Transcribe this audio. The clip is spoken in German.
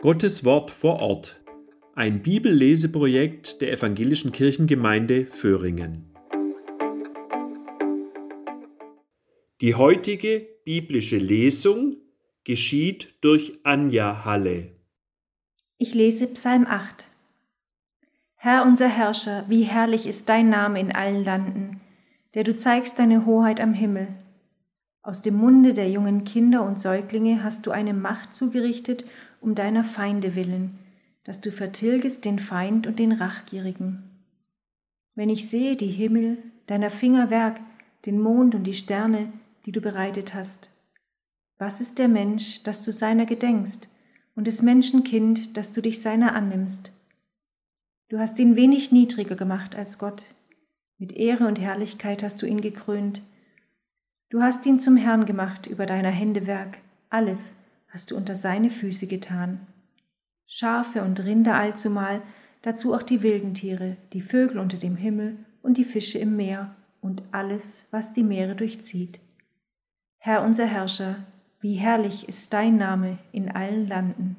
Gottes Wort vor Ort. Ein Bibelleseprojekt der Evangelischen Kirchengemeinde Föhringen. Die heutige biblische Lesung geschieht durch Anja Halle. Ich lese Psalm 8. Herr unser Herrscher, wie herrlich ist dein Name in allen Landen, der du zeigst deine Hoheit am Himmel. Aus dem Munde der jungen Kinder und Säuglinge hast du eine Macht zugerichtet um deiner Feinde willen, dass du vertilgest den Feind und den Rachgierigen. Wenn ich sehe die Himmel, deiner Finger Werk, den Mond und die Sterne, die du bereitet hast, was ist der Mensch, dass du seiner gedenkst, und des Menschen Kind, dass du dich seiner annimmst? Du hast ihn wenig niedriger gemacht als Gott, mit Ehre und Herrlichkeit hast du ihn gekrönt. Du hast ihn zum Herrn gemacht über deiner Hände Werk, alles, hast du unter seine Füße getan. Schafe und Rinder allzumal, dazu auch die wilden Tiere, die Vögel unter dem Himmel und die Fische im Meer und alles, was die Meere durchzieht. Herr unser Herrscher, wie herrlich ist dein Name in allen Landen.